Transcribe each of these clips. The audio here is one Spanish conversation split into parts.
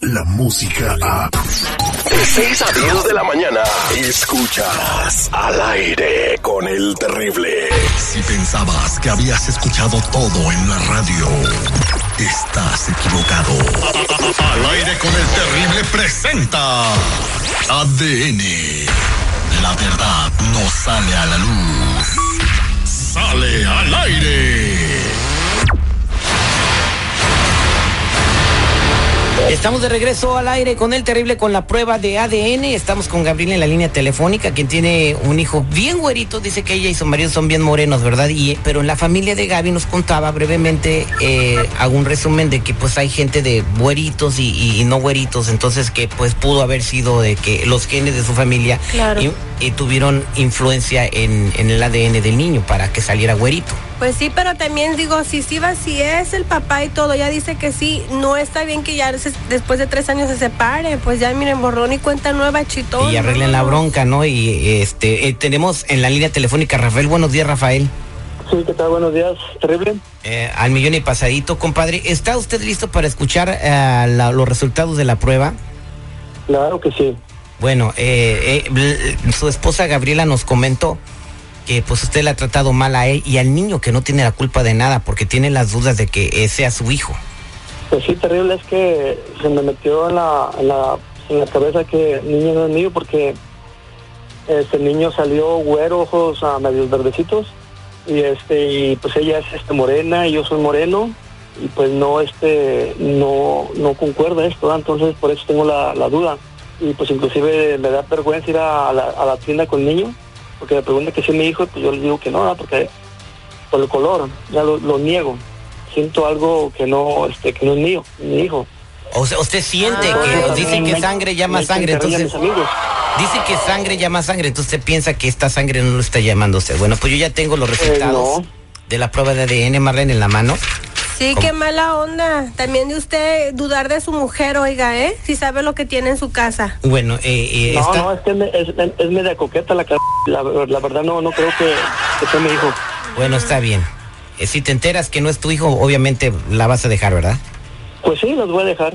la música a... De 6 a 10 de la mañana, escuchas al aire con el terrible. Si pensabas que habías escuchado todo en la radio, estás equivocado. Al aire con el terrible presenta ADN. La verdad no sale a la luz. Sale al aire. Estamos de regreso al aire con el terrible con la prueba de ADN. Estamos con Gabriela en la línea telefónica, quien tiene un hijo bien güerito. Dice que ella y su marido son bien morenos, ¿verdad? Y, pero en la familia de Gaby nos contaba brevemente, eh, hago un resumen de que pues hay gente de güeritos y, y no güeritos, entonces que pues pudo haber sido de que los genes de su familia Claro. y tuvieron influencia en, en el ADN del niño para que saliera güerito. Pues sí, pero también digo, si sí va, si es el papá y todo, ya dice que sí, no está bien que ya se- después de tres años se separe, pues ya miren, borrón y cuenta nueva, chitón. y arreglen la bronca, ¿no? Y este eh, tenemos en la línea telefónica a Rafael. Buenos días, Rafael. Sí, ¿qué tal? Buenos días. Terrible. Eh, al millón y pasadito, compadre. ¿Está usted listo para escuchar eh, la- los resultados de la prueba? Claro que sí. Bueno, eh, eh, su esposa Gabriela nos comentó que pues usted le ha tratado mal a él y al niño que no tiene la culpa de nada porque tiene las dudas de que eh, sea su hijo. Pues sí, terrible es que se me metió en la, en la, en la cabeza que el niño no es mío porque este niño salió güero, ojos a medios verdecitos y este y pues ella es este morena y yo soy moreno y pues no este no no concuerda esto, entonces por eso tengo la, la duda y pues inclusive me da vergüenza ir a, la, a la tienda con el niño porque me pregunta que si es mi hijo pues yo le digo que no, porque por el color ya lo, lo niego siento algo que no este que no es mío, mi hijo. O sea, usted siente Ah. que dicen que sangre llama sangre, entonces mis amigos. dice que sangre llama sangre, entonces usted piensa que esta sangre no lo está usted. Bueno, pues yo ya tengo los resultados no. de la prueba de ADN, Marlene, en la mano. Sí, ¿Cómo? qué mala onda. También de usted dudar de su mujer, oiga, ¿eh? Si sabe lo que tiene en su casa. Bueno, eh, eh, No, está- no, es que me- es, es media coqueta la, la, la verdad no no creo que, que sea mi hijo. bueno, está bien. Eh, si te enteras que no es tu hijo, obviamente la vas a dejar, ¿verdad? Pues sí, los voy a dejar.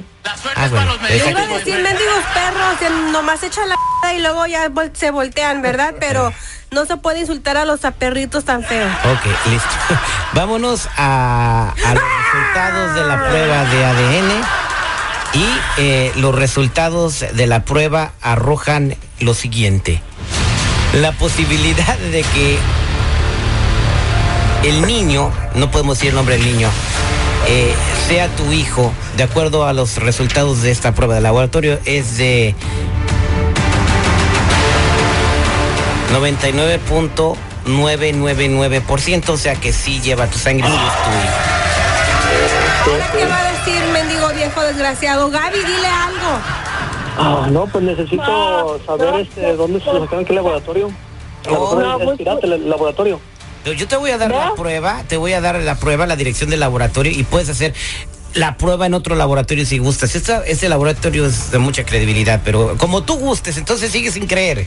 Ah, bueno. Yo deja- iba a decir mendigos perros, que nomás echan la y luego ya vol- se voltean, ¿verdad? Pero no se puede insultar a los perritos tan feos. Ok, listo. Vámonos a, los resultados de la prueba de ADN. Y eh, los resultados de la prueba arrojan lo siguiente. La posibilidad de que el niño, no podemos decir el nombre del niño, eh, sea tu hijo, de acuerdo a los resultados de esta prueba de laboratorio, es de 99.999%, o sea que sí lleva tu sangre y es tu hijo. ¿Ahora qué va a decir, mendigo viejo desgraciado? Gaby, dile algo. Ah, no, pues necesito saber este dónde se sacaron qué laboratorio. Oh, no, es pues, pirata el laboratorio. Yo- te voy a dar la prueba, te voy a dar la prueba, la dirección del laboratorio y puedes hacer la prueba en otro laboratorio si gustas. Esta, este laboratorio es de mucha credibilidad, pero como tú gustes, entonces sigues sin creer.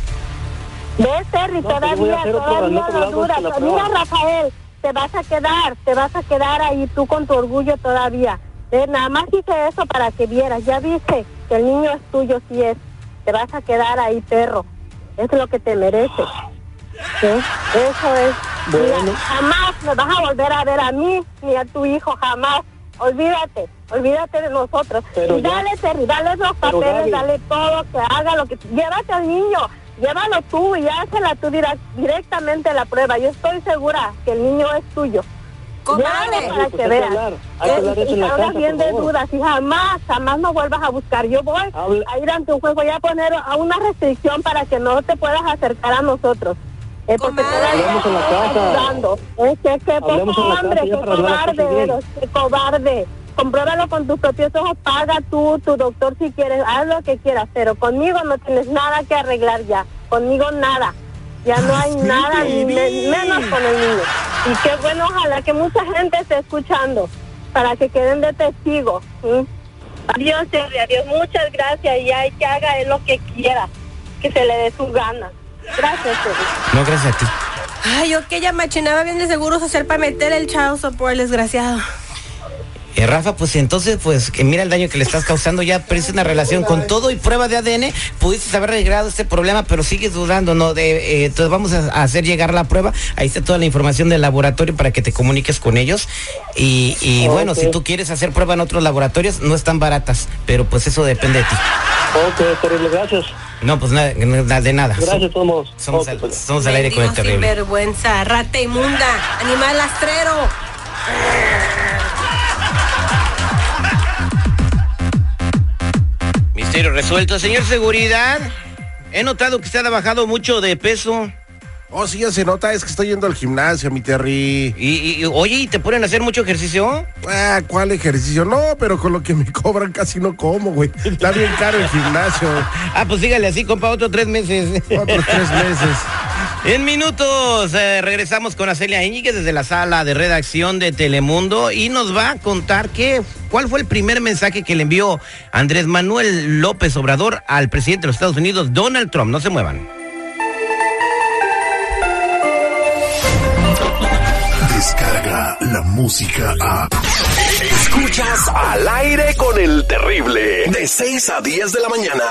Ves, Terry, No, pues todavía, todavía no duras. Mira. Rafael, te vas a quedar, te vas a quedar ahí tú con tu orgullo todavía. Eh, nada más hice eso para que vieras. Ya viste que el niño es tuyo, sí es. Te vas a quedar ahí, perro. Es lo que te mereces. ¿Sí? Eso es. Mira, Bueno. jamás me vas a volver a ver a mí ni a tu hijo, jamás. Olvídate, olvídate de nosotros. Pero y ya- dale, Terry, dale los papeles, dale todo, que haga lo que... Llévate al niño, llévalo tú y házela tú dirá- directamente la prueba. Yo estoy segura que el niño es tuyo. Comadre. Para que veas. en y casa, bien de dudas y jamás, jamás no vuelvas a buscar. Yo voy Habla- a ir ante un juez, voy a poner a una restricción para que no te puedas acercar a nosotros. Eh, porque Hablemos en la estás casa. Es que, que poco hombre, qué cobarde eres, qué cobarde. Compruébalo con tus propios ojos, paga tú, tu doctor si quieres, haz lo que quieras, pero conmigo no tienes nada que arreglar ya, conmigo nada. Ya no hay nada, ni me- menos con el niño. Y qué bueno, ojalá que mucha gente esté escuchando para que queden de testigos. ¿sí? Adiós, Terry, adiós, muchas gracias y hay que haga él lo que quiera, que se le dé su gana. Gracias, Terry. No, gracias a ti. Ay, yo que ella machinaba bien de seguros hacer para meter el child support, el desgraciado. Eh, Rafa, pues entonces, pues que mira el daño que le estás causando, ya perdiste una relación con todo y prueba de ADN, pudiste haber arreglado este problema, pero sigues dudando, ¿no? De, eh, entonces vamos a, hacer llegar la prueba, ahí está toda la información del laboratorio para que te comuniques con ellos. Y, y bueno, si tú quieres hacer prueba en otros laboratorios, no están baratas, pero pues eso depende de ti. Ok, terrible, gracias. No, pues nada, de nada. Gracias, todos. Somos, Ok, al, pues. somos al aire con el terrible. sinvergüenza, rata inmunda, animal lastrero. Misterio resuelto. Señor Seguridad, he notado que usted ha bajado mucho de peso. Oh, sí, ya se nota, es que estoy yendo al gimnasio, mi Terry. Y, y- oye, ¿y te ponen a hacer mucho ejercicio? Ah, ¿cuál ejercicio? No, pero con lo que me cobran casi no como, güey. Está bien caro el gimnasio. Ah, pues sígale así, compa, otros tres meses. Otros tres meses. En minutos eh, regresamos con Acelia Íñiguez desde la sala de redacción de Telemundo y nos va a contar qué, cuál fue el primer mensaje que le envió Andrés Manuel López Obrador al presidente de los Estados Unidos, Donald Trump. No se muevan. Descarga la música a. Escuchas al aire con el terrible. De 6 a 10 de la mañana.